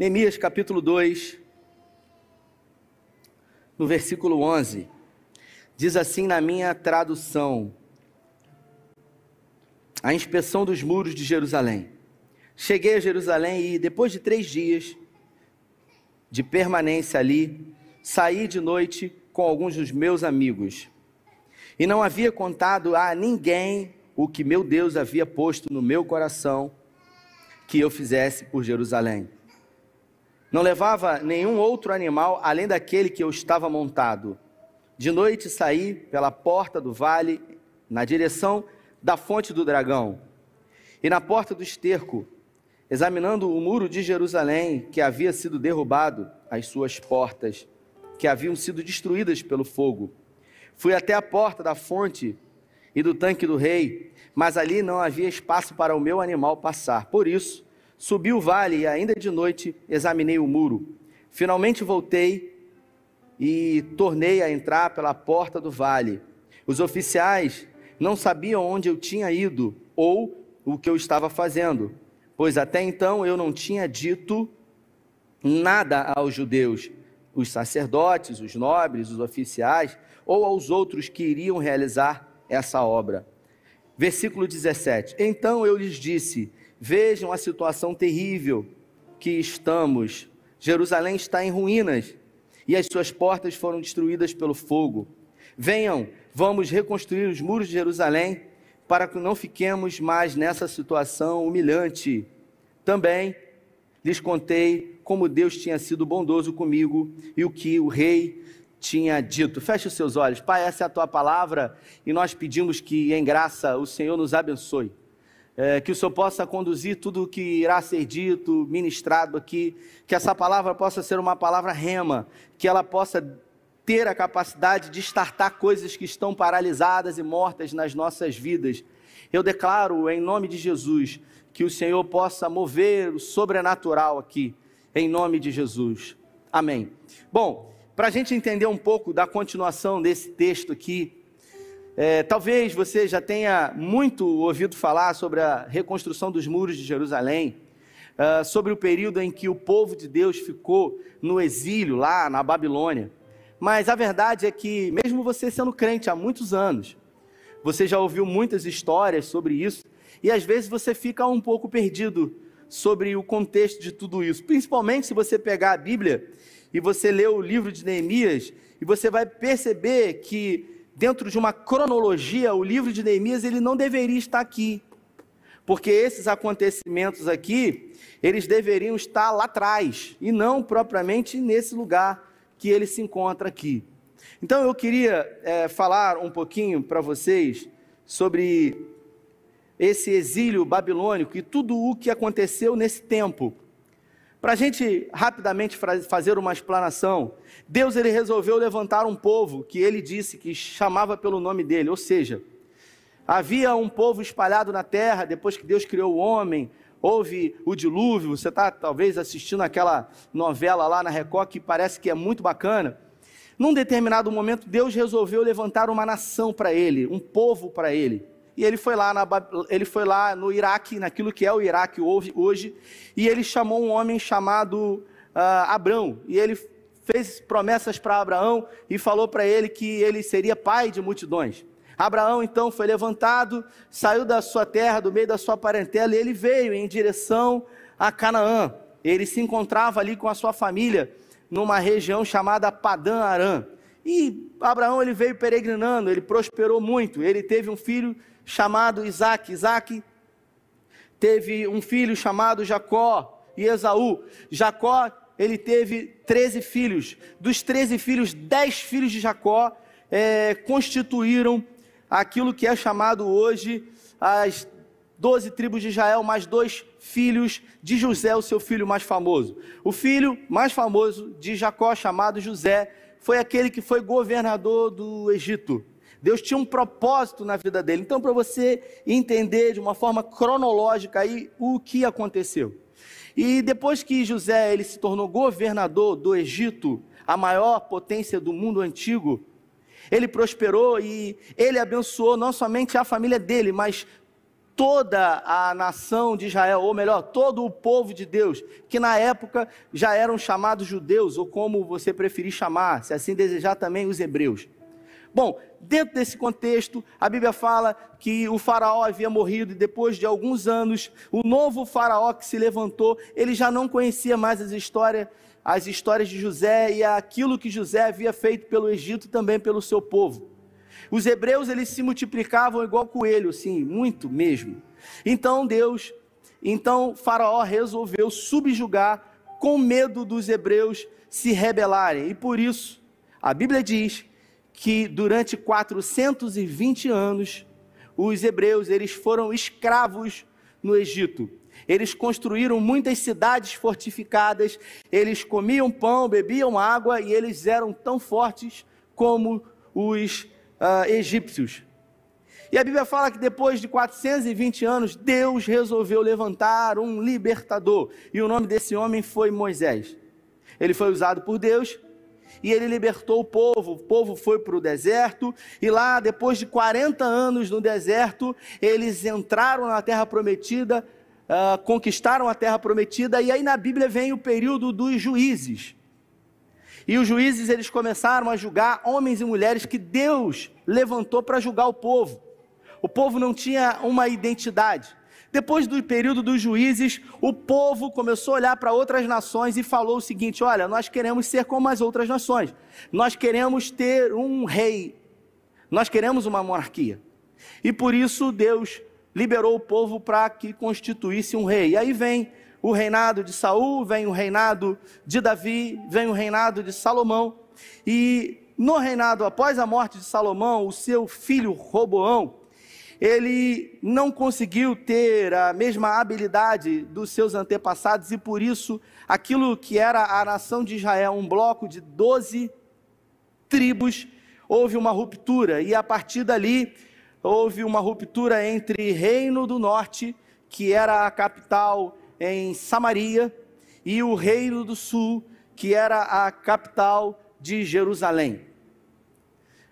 Neemias capítulo 2, no versículo 11, diz assim na minha tradução: A inspeção dos muros de Jerusalém. Cheguei a Jerusalém e, depois de três dias de permanência ali, saí de noite com alguns dos meus amigos. E não havia contado a ninguém o que meu Deus havia posto no meu coração que eu fizesse por Jerusalém. Não levava nenhum outro animal além daquele que eu estava montado. De noite saí pela porta do vale, na direção da fonte do dragão. E na porta do esterco, examinando o muro de Jerusalém, que havia sido derrubado, as suas portas, que haviam sido destruídas pelo fogo. Fui até a porta da fonte e do tanque do rei, mas ali não havia espaço para o meu animal passar. Por isso, subi o vale e ainda de noite examinei o muro. Finalmente voltei e tornei a entrar pela porta do vale. Os oficiais não sabiam onde eu tinha ido ou o que eu estava fazendo, pois até então eu não tinha dito nada aos judeus, os sacerdotes, os nobres, os oficiais ou aos outros que iriam realizar essa obra. Versículo 17: Então eu lhes disse: Vejam a situação terrível que estamos. Jerusalém está em ruínas e as suas portas foram destruídas pelo fogo. Venham, vamos reconstruir os muros de Jerusalém para que não fiquemos mais nessa situação humilhante. Também lhes contei como Deus tinha sido bondoso comigo e o que o rei tinha dito. Feche os seus olhos. Pai, essa é a tua palavra e nós pedimos que, em graça, o Senhor nos abençoe. É, que o Senhor possa conduzir tudo o que irá ser dito, ministrado aqui, que essa palavra possa ser uma palavra rema, que ela possa ter a capacidade de startar coisas que estão paralisadas e mortas nas nossas vidas. Eu declaro, em nome de Jesus, que o Senhor possa mover o sobrenatural aqui, em nome de Jesus. Amém. Bom, para a gente entender um pouco da continuação desse texto aqui, é, talvez você já tenha muito ouvido falar sobre a reconstrução dos muros de Jerusalém, uh, sobre o período em que o povo de Deus ficou no exílio lá na Babilônia. Mas a verdade é que, mesmo você sendo crente há muitos anos, você já ouviu muitas histórias sobre isso, e às vezes você fica um pouco perdido sobre o contexto de tudo isso, principalmente se você pegar a Bíblia e você lê o livro de Neemias, e você vai perceber que dentro de uma cronologia, o livro de Neemias ele não deveria estar aqui. Porque esses acontecimentos aqui, eles deveriam estar lá atrás e não propriamente nesse lugar que ele se encontra aqui. Então eu queria é, falar um pouquinho para vocês sobre esse exílio babilônico e tudo o que aconteceu nesse tempo. Para a gente rapidamente fazer uma explanação, Deus ele resolveu levantar um povo que ele disse que chamava pelo nome dele, ou seja, havia um povo espalhado na terra depois que Deus criou o homem, houve o dilúvio. Você está talvez assistindo aquela novela lá na Record que parece que é muito bacana. Num determinado momento, Deus resolveu levantar uma nação para ele, um povo para ele e ele foi lá, na, ele foi lá no Iraque, naquilo que é o Iraque hoje, e ele chamou um homem chamado uh, Abrão, e ele fez promessas para Abraão e falou para ele que ele seria pai de multidões. Abraão então foi levantado, saiu da sua terra, do meio da sua parentela, e ele veio em direção a Canaã. Ele se encontrava ali com a sua família numa região chamada Padã Arã. E Abraão ele veio peregrinando, ele prosperou muito. Ele teve um filho chamado Isaac. Isaac teve um filho chamado Jacó e Esaú. Jacó, ele teve 13 filhos. Dos 13 filhos, 10 filhos de Jacó é, constituíram aquilo que é chamado hoje as 12 tribos de Israel, mais dois filhos de José, o seu filho mais famoso. O filho mais famoso de Jacó, chamado José, foi aquele que foi governador do Egito. Deus tinha um propósito na vida dele. Então, para você entender de uma forma cronológica aí o que aconteceu. E depois que José ele se tornou governador do Egito, a maior potência do mundo antigo, ele prosperou e ele abençoou não somente a família dele, mas toda a nação de Israel, ou melhor, todo o povo de Deus, que na época já eram chamados judeus, ou como você preferir chamar, se assim desejar também os hebreus. Bom, dentro desse contexto, a Bíblia fala que o faraó havia morrido e depois de alguns anos, o novo faraó que se levantou, ele já não conhecia mais as histórias, as histórias de José e aquilo que José havia feito pelo Egito e também pelo seu povo. Os hebreus eles se multiplicavam igual coelho, sim, muito mesmo. Então Deus, então Faraó resolveu subjugar com medo dos hebreus se rebelarem. E por isso, a Bíblia diz que durante 420 anos os hebreus eles foram escravos no Egito. Eles construíram muitas cidades fortificadas, eles comiam pão, bebiam água e eles eram tão fortes como os uh, egípcios. E a Bíblia fala que depois de 420 anos, Deus resolveu levantar um libertador. E o nome desse homem foi Moisés. Ele foi usado por Deus e ele libertou o povo. O povo foi para o deserto e lá, depois de 40 anos no deserto, eles entraram na terra prometida, uh, conquistaram a terra prometida. E aí na Bíblia vem o período dos juízes. E os juízes eles começaram a julgar homens e mulheres que Deus levantou para julgar o povo. O povo não tinha uma identidade. Depois do período dos juízes, o povo começou a olhar para outras nações e falou o seguinte: olha, nós queremos ser como as outras nações, nós queremos ter um rei, nós queremos uma monarquia. E por isso Deus liberou o povo para que constituísse um rei. E aí vem o reinado de Saul, vem o reinado de Davi, vem o reinado de Salomão. E no reinado após a morte de Salomão, o seu filho Roboão, ele não conseguiu ter a mesma habilidade dos seus antepassados e por isso aquilo que era a nação de Israel, um bloco de 12 tribos, houve uma ruptura e a partir dali houve uma ruptura entre Reino do Norte, que era a capital em Samaria, e o Reino do Sul, que era a capital de Jerusalém.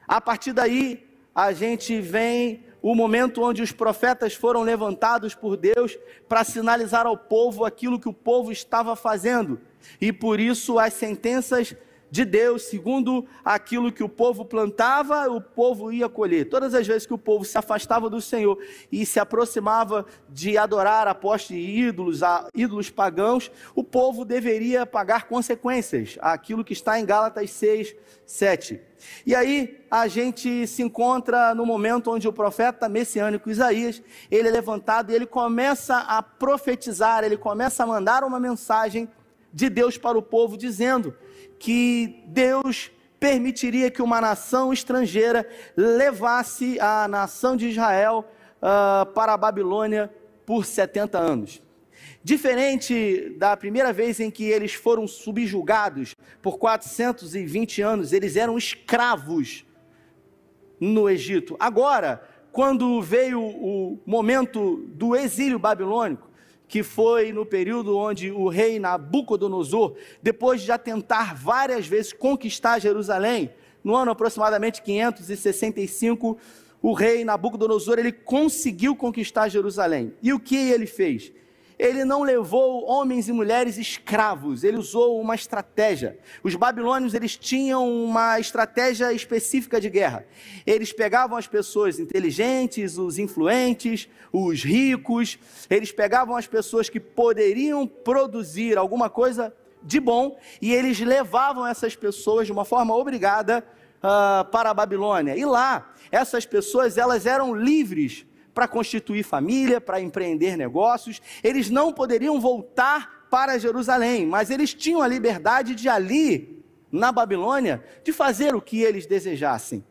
A partir daí, a gente vem o momento onde os profetas foram levantados por Deus para sinalizar ao povo aquilo que o povo estava fazendo. E por isso as sentenças de Deus, segundo aquilo que o povo plantava, o povo ia colher. Todas as vezes que o povo se afastava do Senhor e se aproximava de adorar a poste de ídolos, a ídolos pagãos, o povo deveria pagar consequências, aquilo que está em Gálatas 6, 7. E aí a gente se encontra no momento onde o profeta messiânico Isaías, ele é levantado e ele começa a profetizar, ele começa a mandar uma mensagem de Deus para o povo dizendo: que Deus permitiria que uma nação estrangeira levasse a nação de Israel uh, para a Babilônia por 70 anos. Diferente da primeira vez em que eles foram subjugados por 420 anos, eles eram escravos no Egito. Agora, quando veio o momento do exílio babilônico, que foi no período onde o rei Nabucodonosor, depois de já tentar várias vezes conquistar Jerusalém, no ano aproximadamente 565, o rei Nabucodonosor ele conseguiu conquistar Jerusalém. E o que ele fez? Ele não levou homens e mulheres escravos, ele usou uma estratégia. Os babilônios, eles tinham uma estratégia específica de guerra. Eles pegavam as pessoas inteligentes, os influentes, os ricos, eles pegavam as pessoas que poderiam produzir alguma coisa de bom e eles levavam essas pessoas de uma forma obrigada uh, para a Babilônia. E lá, essas pessoas, elas eram livres para constituir família, para empreender negócios. Eles não poderiam voltar para Jerusalém, mas eles tinham a liberdade de ali, na Babilônia, de fazer o que eles desejassem.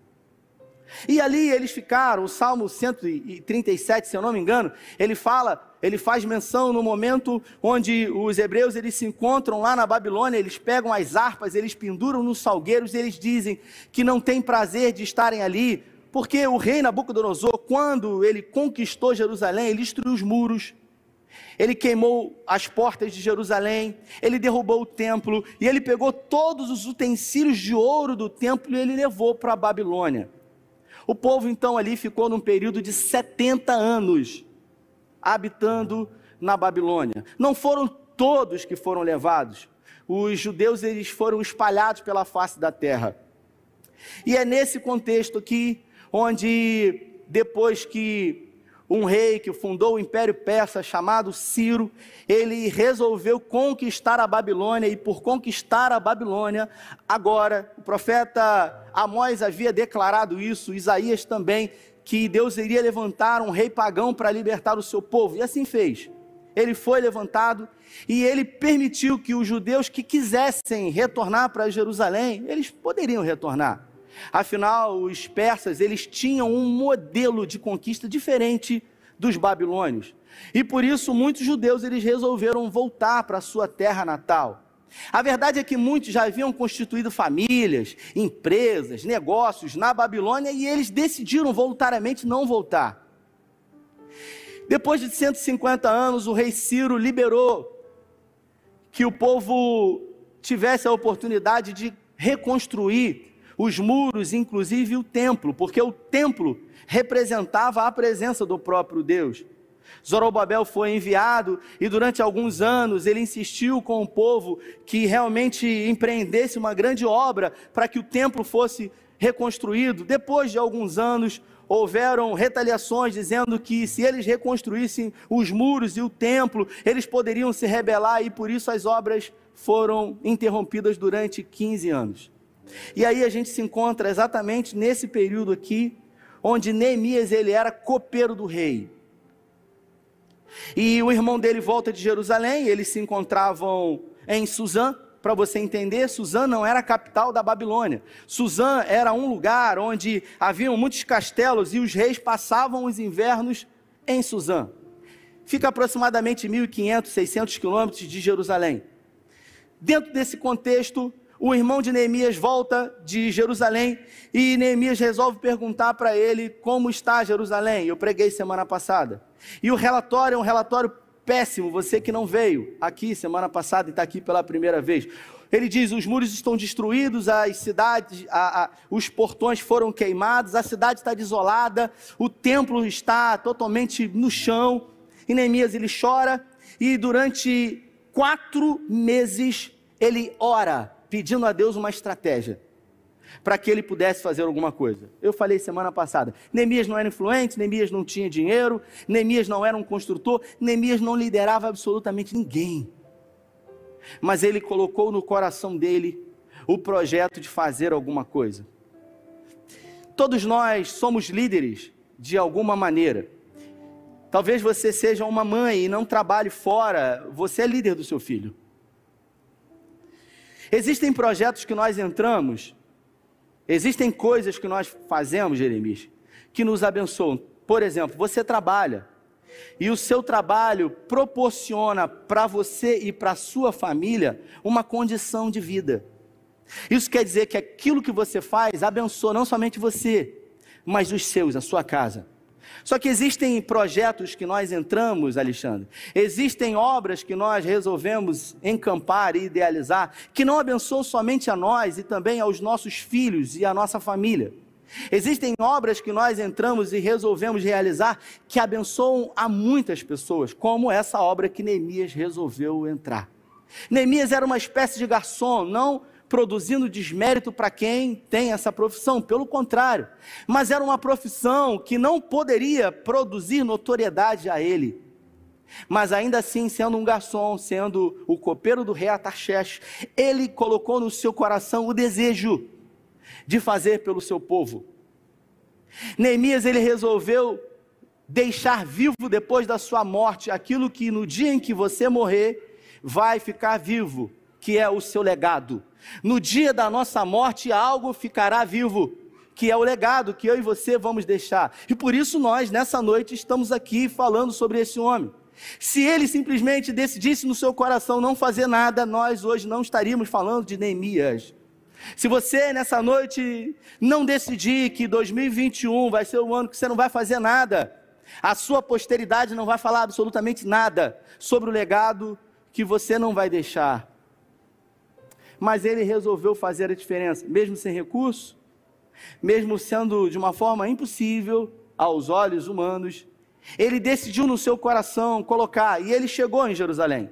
E ali eles ficaram, o Salmo 137, se eu não me engano, ele fala, ele faz menção no momento onde os hebreus eles se encontram lá na Babilônia, eles pegam as harpas, eles penduram nos salgueiros, eles dizem que não tem prazer de estarem ali, porque o rei Nabucodonosor, quando ele conquistou Jerusalém, ele destruiu os muros, ele queimou as portas de Jerusalém, ele derrubou o templo e ele pegou todos os utensílios de ouro do templo e ele levou para a Babilônia. O povo então ali ficou num período de 70 anos habitando na Babilônia. Não foram todos que foram levados. Os judeus eles foram espalhados pela face da terra. E é nesse contexto aqui onde depois que um rei que fundou o Império Persa chamado Ciro, ele resolveu conquistar a Babilônia e por conquistar a Babilônia, agora o profeta Amós havia declarado isso, Isaías também, que Deus iria levantar um rei pagão para libertar o seu povo, e assim fez. Ele foi levantado e ele permitiu que os judeus que quisessem retornar para Jerusalém, eles poderiam retornar. Afinal, os persas, eles tinham um modelo de conquista diferente dos babilônios. E por isso muitos judeus eles resolveram voltar para sua terra natal. A verdade é que muitos já haviam constituído famílias, empresas, negócios na Babilônia e eles decidiram voluntariamente não voltar. Depois de 150 anos, o rei Ciro liberou que o povo tivesse a oportunidade de reconstruir os muros, inclusive o templo, porque o templo representava a presença do próprio Deus. Zorobabel foi enviado e durante alguns anos ele insistiu com o povo que realmente empreendesse uma grande obra para que o templo fosse reconstruído. Depois de alguns anos, houveram retaliações dizendo que se eles reconstruíssem os muros e o templo, eles poderiam se rebelar e por isso as obras foram interrompidas durante 15 anos. E aí a gente se encontra exatamente nesse período aqui, onde Neemias ele era copeiro do rei. E o irmão dele volta de Jerusalém, eles se encontravam em Suzã, para você entender, Suzã não era a capital da Babilônia. Suzã era um lugar onde haviam muitos castelos e os reis passavam os invernos em Suzã. Fica aproximadamente 1.500, 600 quilômetros de Jerusalém. Dentro desse contexto, o irmão de Neemias volta de Jerusalém e Neemias resolve perguntar para ele como está Jerusalém. Eu preguei semana passada. E o relatório é um relatório péssimo, você que não veio aqui semana passada e está aqui pela primeira vez. Ele diz: os muros estão destruídos, as cidades, a, a, os portões foram queimados, a cidade está desolada, o templo está totalmente no chão. E Neemias ele chora e durante quatro meses ele ora pedindo a Deus uma estratégia para que ele pudesse fazer alguma coisa. Eu falei semana passada: Neemias não era influente, Neemias não tinha dinheiro, Neemias não era um construtor, Neemias não liderava absolutamente ninguém. Mas ele colocou no coração dele o projeto de fazer alguma coisa. Todos nós somos líderes de alguma maneira. Talvez você seja uma mãe e não trabalhe fora, você é líder do seu filho. Existem projetos que nós entramos, existem coisas que nós fazemos, Jeremias, que nos abençoam. Por exemplo, você trabalha e o seu trabalho proporciona para você e para sua família uma condição de vida. Isso quer dizer que aquilo que você faz abençoa não somente você, mas os seus, a sua casa. Só que existem projetos que nós entramos, Alexandre, existem obras que nós resolvemos encampar e idealizar, que não abençoam somente a nós e também aos nossos filhos e à nossa família. Existem obras que nós entramos e resolvemos realizar que abençoam a muitas pessoas, como essa obra que Neemias resolveu entrar. Neemias era uma espécie de garçom, não produzindo desmérito para quem tem essa profissão, pelo contrário, mas era uma profissão que não poderia produzir notoriedade a ele. Mas ainda assim, sendo um garçom, sendo o copeiro do rei Atarxés, ele colocou no seu coração o desejo de fazer pelo seu povo. Neemias ele resolveu deixar vivo depois da sua morte aquilo que no dia em que você morrer vai ficar vivo, que é o seu legado. No dia da nossa morte, algo ficará vivo, que é o legado que eu e você vamos deixar. E por isso nós, nessa noite, estamos aqui falando sobre esse homem. Se ele simplesmente decidisse no seu coração não fazer nada, nós hoje não estaríamos falando de Neemias. Se você nessa noite não decidir que 2021 vai ser o ano que você não vai fazer nada, a sua posteridade não vai falar absolutamente nada sobre o legado que você não vai deixar mas ele resolveu fazer a diferença, mesmo sem recurso, mesmo sendo de uma forma impossível aos olhos humanos, ele decidiu no seu coração colocar, e ele chegou em Jerusalém.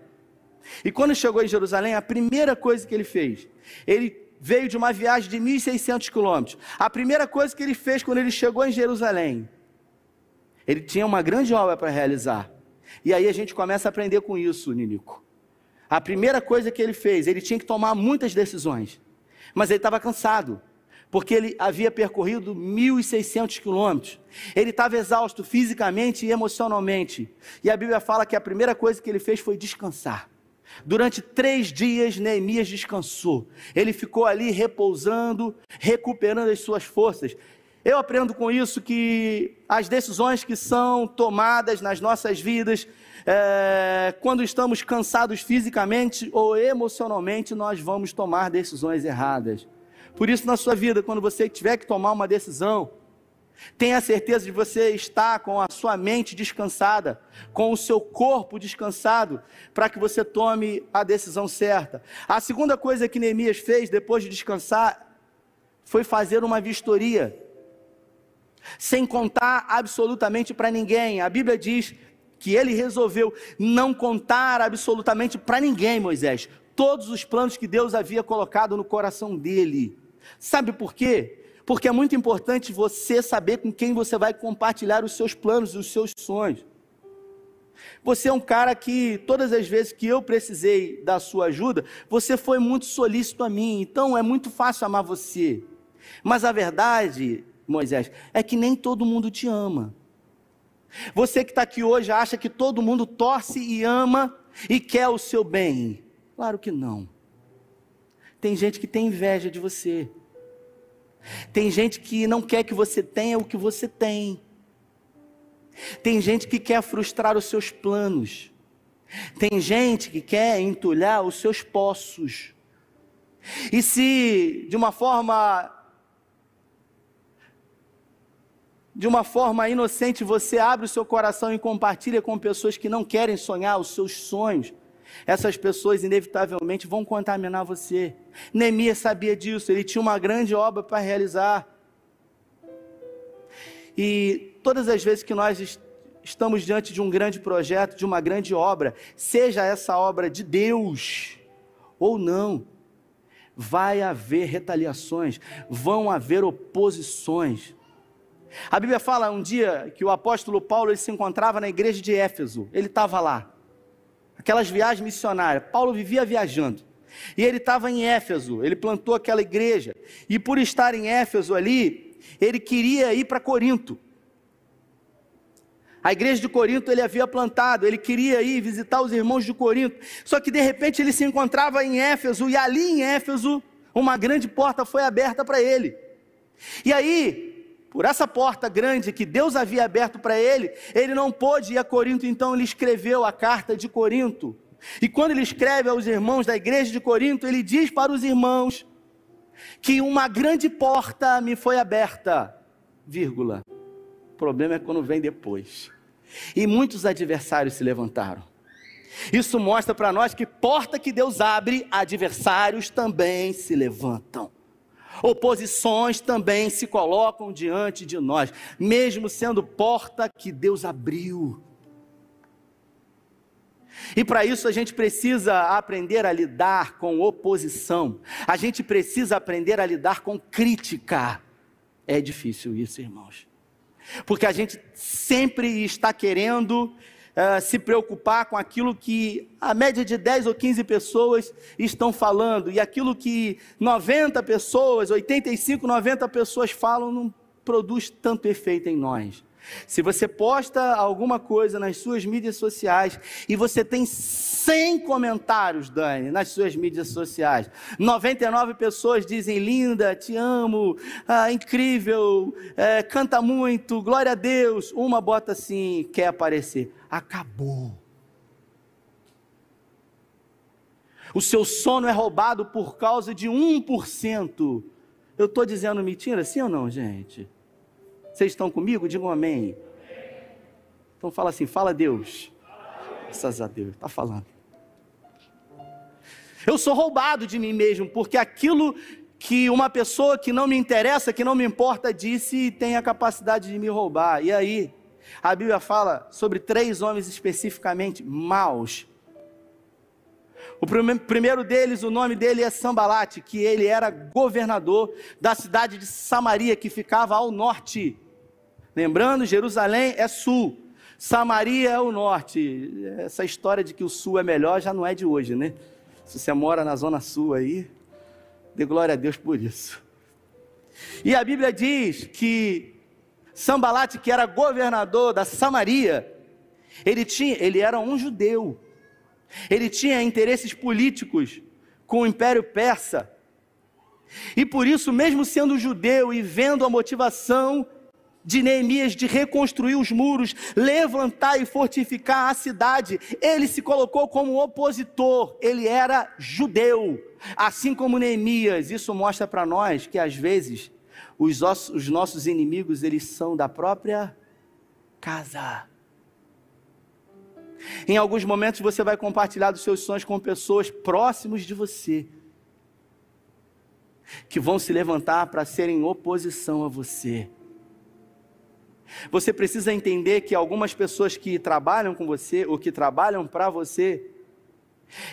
E quando chegou em Jerusalém, a primeira coisa que ele fez, ele veio de uma viagem de 1.600 quilômetros. A primeira coisa que ele fez quando ele chegou em Jerusalém, ele tinha uma grande obra para realizar. E aí a gente começa a aprender com isso, Ninico. A primeira coisa que ele fez, ele tinha que tomar muitas decisões, mas ele estava cansado porque ele havia percorrido 1.600 quilômetros. Ele estava exausto fisicamente e emocionalmente. E a Bíblia fala que a primeira coisa que ele fez foi descansar. Durante três dias, Neemias descansou. Ele ficou ali repousando, recuperando as suas forças. Eu aprendo com isso que as decisões que são tomadas nas nossas vidas, é, quando estamos cansados fisicamente ou emocionalmente, nós vamos tomar decisões erradas. Por isso, na sua vida, quando você tiver que tomar uma decisão, tenha certeza de você estar com a sua mente descansada, com o seu corpo descansado, para que você tome a decisão certa. A segunda coisa que Neemias fez depois de descansar foi fazer uma vistoria, sem contar absolutamente para ninguém. A Bíblia diz que ele resolveu não contar absolutamente para ninguém, Moisés, todos os planos que Deus havia colocado no coração dele. Sabe por quê? Porque é muito importante você saber com quem você vai compartilhar os seus planos e os seus sonhos. Você é um cara que, todas as vezes que eu precisei da sua ajuda, você foi muito solícito a mim, então é muito fácil amar você. Mas a verdade, Moisés, é que nem todo mundo te ama. Você que está aqui hoje acha que todo mundo torce e ama e quer o seu bem. Claro que não. Tem gente que tem inveja de você. Tem gente que não quer que você tenha o que você tem. Tem gente que quer frustrar os seus planos. Tem gente que quer entulhar os seus poços. E se de uma forma de uma forma inocente você abre o seu coração e compartilha com pessoas que não querem sonhar os seus sonhos, essas pessoas inevitavelmente vão contaminar você. Neemias sabia disso, ele tinha uma grande obra para realizar. E todas as vezes que nós estamos diante de um grande projeto, de uma grande obra, seja essa obra de Deus ou não, vai haver retaliações, vão haver oposições. A Bíblia fala um dia que o apóstolo Paulo se encontrava na igreja de Éfeso, ele estava lá aquelas viagens missionárias. Paulo vivia viajando. E ele estava em Éfeso, ele plantou aquela igreja. E por estar em Éfeso ali, ele queria ir para Corinto. A igreja de Corinto ele havia plantado, ele queria ir visitar os irmãos de Corinto. Só que de repente ele se encontrava em Éfeso, e ali em Éfeso, uma grande porta foi aberta para ele. E aí, por essa porta grande que Deus havia aberto para ele, ele não pôde ir a Corinto, então ele escreveu a carta de Corinto. E quando ele escreve aos irmãos da igreja de Corinto, ele diz para os irmãos que uma grande porta me foi aberta, vírgula. O problema é quando vem depois. E muitos adversários se levantaram. Isso mostra para nós que porta que Deus abre, adversários também se levantam. Oposições também se colocam diante de nós, mesmo sendo porta que Deus abriu. E para isso a gente precisa aprender a lidar com oposição, a gente precisa aprender a lidar com crítica. É difícil isso, irmãos, porque a gente sempre está querendo uh, se preocupar com aquilo que a média de 10 ou 15 pessoas estão falando, e aquilo que 90 pessoas, 85, 90 pessoas falam, não produz tanto efeito em nós. Se você posta alguma coisa nas suas mídias sociais e você tem 100 comentários, Dani, nas suas mídias sociais, 99 pessoas dizem linda, te amo, ah, incrível, é, canta muito, glória a Deus. Uma bota assim, quer aparecer acabou. O seu sono é roubado por causa de 1%. Eu estou dizendo mentira, sim ou não, gente? Vocês estão comigo? Digam amém. Então fala assim, fala Deus. Graças a Deus, está falando. Eu sou roubado de mim mesmo, porque aquilo que uma pessoa que não me interessa, que não me importa, disse, tem a capacidade de me roubar. E aí? a Bíblia fala sobre três homens especificamente maus. O primeiro deles, o nome dele é Sambalate, que ele era governador da cidade de Samaria, que ficava ao norte. Lembrando, Jerusalém é sul, Samaria é o norte. Essa história de que o sul é melhor já não é de hoje, né? Se você mora na zona sul aí, dê glória a Deus por isso. E a Bíblia diz que Sambalate, que era governador da Samaria, ele tinha, ele era um judeu. Ele tinha interesses políticos com o Império Persa. E por isso, mesmo sendo judeu e vendo a motivação de Neemias de reconstruir os muros, levantar e fortificar a cidade, ele se colocou como opositor, ele era judeu, assim como Neemias. Isso mostra para nós que às vezes os, os nossos inimigos eles são da própria casa. Em alguns momentos você vai compartilhar dos seus sonhos com pessoas próximos de você, que vão se levantar para serem oposição a você. Você precisa entender que algumas pessoas que trabalham com você ou que trabalham para você,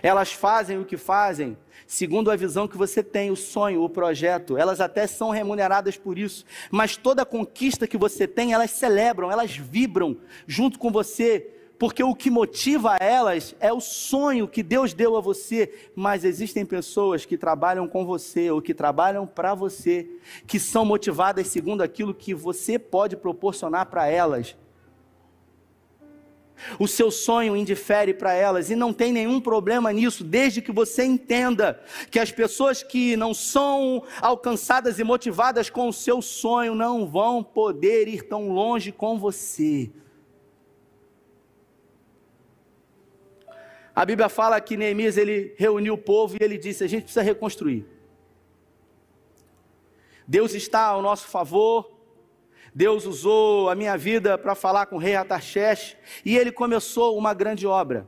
elas fazem o que fazem segundo a visão que você tem, o sonho, o projeto. Elas até são remuneradas por isso, mas toda conquista que você tem, elas celebram, elas vibram junto com você, porque o que motiva elas é o sonho que Deus deu a você. Mas existem pessoas que trabalham com você ou que trabalham para você, que são motivadas segundo aquilo que você pode proporcionar para elas. O seu sonho indifere para elas e não tem nenhum problema nisso, desde que você entenda que as pessoas que não são alcançadas e motivadas com o seu sonho não vão poder ir tão longe com você. A Bíblia fala que Neemias ele reuniu o povo e ele disse: a gente precisa reconstruir. Deus está ao nosso favor, Deus usou a minha vida para falar com o rei Ataxés e ele começou uma grande obra.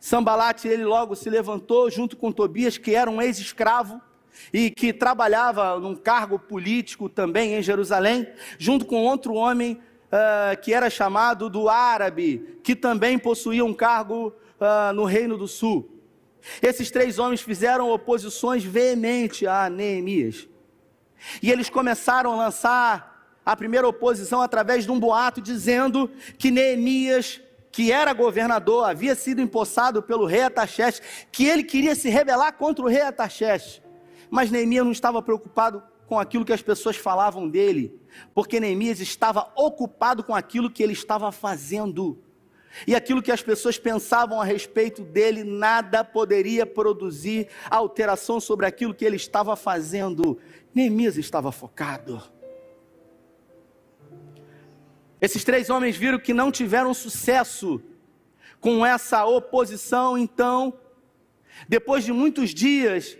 Sambalate, ele logo se levantou junto com Tobias, que era um ex-escravo e que trabalhava num cargo político também em Jerusalém, junto com outro homem uh, que era chamado do árabe, que também possuía um cargo uh, no Reino do Sul. Esses três homens fizeram oposições veementes a Neemias. E eles começaram a lançar a primeira oposição através de um boato dizendo que Neemias, que era governador, havia sido empossado pelo rei Ataxés, que ele queria se rebelar contra o rei Ataxés. Mas Neemias não estava preocupado com aquilo que as pessoas falavam dele, porque Neemias estava ocupado com aquilo que ele estava fazendo. E aquilo que as pessoas pensavam a respeito dele, nada poderia produzir alteração sobre aquilo que ele estava fazendo. Neemias estava focado. Esses três homens viram que não tiveram sucesso com essa oposição, então, depois de muitos dias,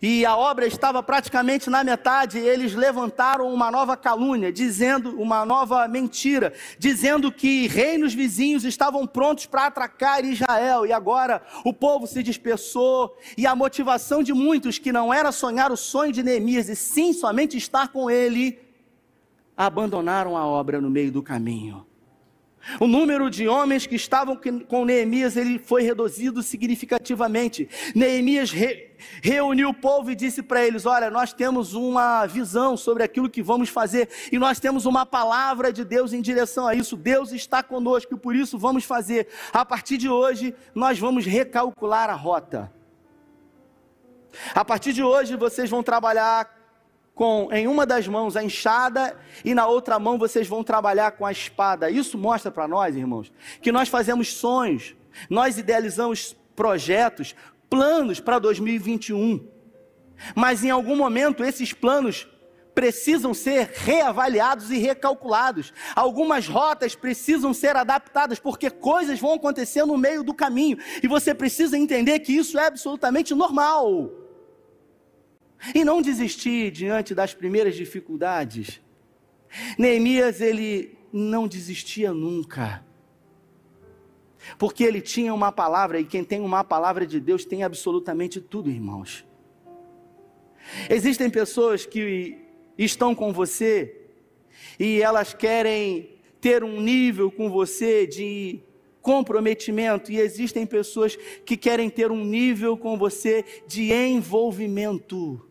e a obra estava praticamente na metade, eles levantaram uma nova calúnia, dizendo uma nova mentira, dizendo que reinos vizinhos estavam prontos para atracar Israel, e agora o povo se dispersou, e a motivação de muitos que não era sonhar o sonho de Neemias, e sim somente estar com ele, abandonaram a obra no meio do caminho. O número de homens que estavam com Neemias ele foi reduzido significativamente. Neemias re, reuniu o povo e disse para eles: Olha, nós temos uma visão sobre aquilo que vamos fazer e nós temos uma palavra de Deus em direção a isso. Deus está conosco e por isso vamos fazer. A partir de hoje, nós vamos recalcular a rota. A partir de hoje, vocês vão trabalhar com em uma das mãos a enxada e na outra mão vocês vão trabalhar com a espada. Isso mostra para nós, irmãos, que nós fazemos sonhos, nós idealizamos projetos, planos para 2021. Mas em algum momento esses planos precisam ser reavaliados e recalculados. Algumas rotas precisam ser adaptadas, porque coisas vão acontecer no meio do caminho. E você precisa entender que isso é absolutamente normal. E não desistir diante das primeiras dificuldades. Neemias, ele não desistia nunca. Porque ele tinha uma palavra, e quem tem uma palavra de Deus tem absolutamente tudo, irmãos. Existem pessoas que estão com você e elas querem ter um nível com você de comprometimento e existem pessoas que querem ter um nível com você de envolvimento.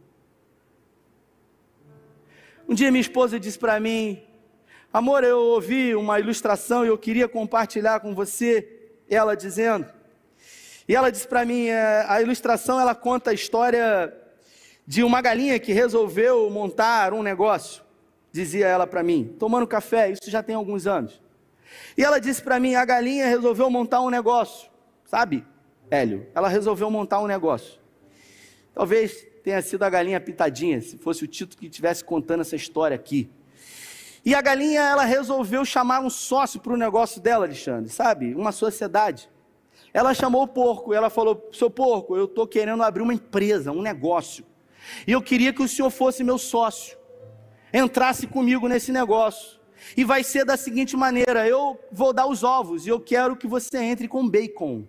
Um dia minha esposa disse para mim: Amor, eu ouvi uma ilustração e eu queria compartilhar com você, ela dizendo. E ela disse para mim: é, a ilustração ela conta a história de uma galinha que resolveu montar um negócio, dizia ela para mim, tomando café, isso já tem alguns anos. E ela disse para mim: a galinha resolveu montar um negócio, sabe, Hélio? Ela resolveu montar um negócio. Talvez tenha sido a galinha pitadinha, se fosse o título que estivesse contando essa história aqui. E a galinha, ela resolveu chamar um sócio para o negócio dela, Alexandre, sabe? Uma sociedade. Ela chamou o porco ela falou: Seu porco, eu estou querendo abrir uma empresa, um negócio. E eu queria que o senhor fosse meu sócio, entrasse comigo nesse negócio. E vai ser da seguinte maneira: eu vou dar os ovos e eu quero que você entre com bacon.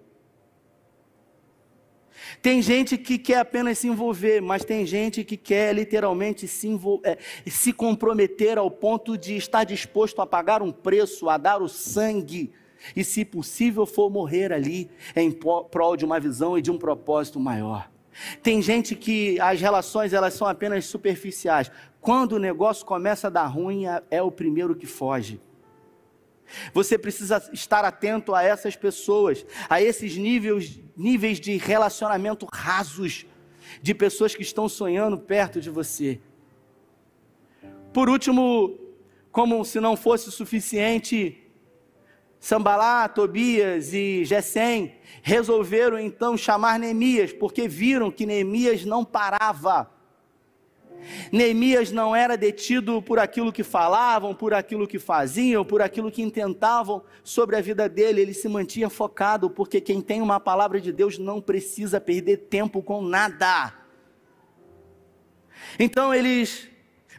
Tem gente que quer apenas se envolver, mas tem gente que quer literalmente se, é, se comprometer ao ponto de estar disposto a pagar um preço, a dar o sangue, e se possível for morrer ali em prol de uma visão e de um propósito maior. Tem gente que as relações elas são apenas superficiais. Quando o negócio começa a dar ruim, é, é o primeiro que foge. Você precisa estar atento a essas pessoas, a esses níveis, níveis de relacionamento rasos, de pessoas que estão sonhando perto de você. Por último, como se não fosse suficiente, Sambalá, Tobias e Gesem resolveram então chamar Neemias, porque viram que Neemias não parava. Neemias não era detido por aquilo que falavam, por aquilo que faziam, por aquilo que intentavam sobre a vida dele, ele se mantinha focado, porque quem tem uma palavra de Deus não precisa perder tempo com nada. Então eles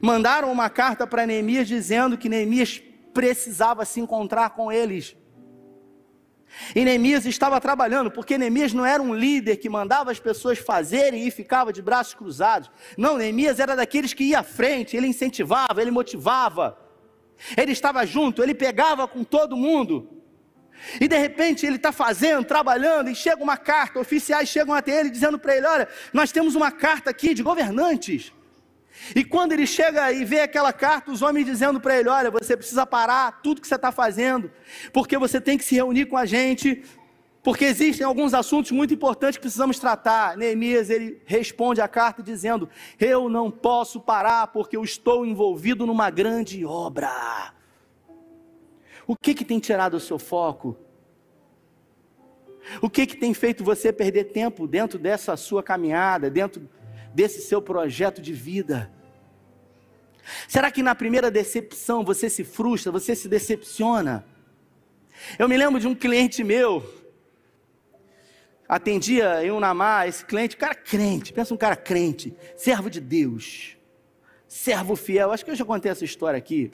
mandaram uma carta para Neemias dizendo que Neemias precisava se encontrar com eles. E Neemias estava trabalhando, porque Neemias não era um líder que mandava as pessoas fazerem e ficava de braços cruzados. Não, Neemias era daqueles que ia à frente, ele incentivava, ele motivava. Ele estava junto, ele pegava com todo mundo. E de repente ele está fazendo, trabalhando, e chega uma carta, oficiais chegam até ele dizendo para ele: Olha, nós temos uma carta aqui de governantes. E quando ele chega e vê aquela carta, os homens dizendo para ele: Olha, você precisa parar tudo que você está fazendo, porque você tem que se reunir com a gente, porque existem alguns assuntos muito importantes que precisamos tratar. Neemias ele responde a carta dizendo: Eu não posso parar porque eu estou envolvido numa grande obra. O que que tem tirado o seu foco? O que que tem feito você perder tempo dentro dessa sua caminhada, dentro desse seu projeto de vida? Será que na primeira decepção você se frustra, você se decepciona? Eu me lembro de um cliente meu, atendia em Unamar, esse cliente, cara crente, pensa um cara crente, servo de Deus, servo fiel, acho que eu já contei essa história aqui.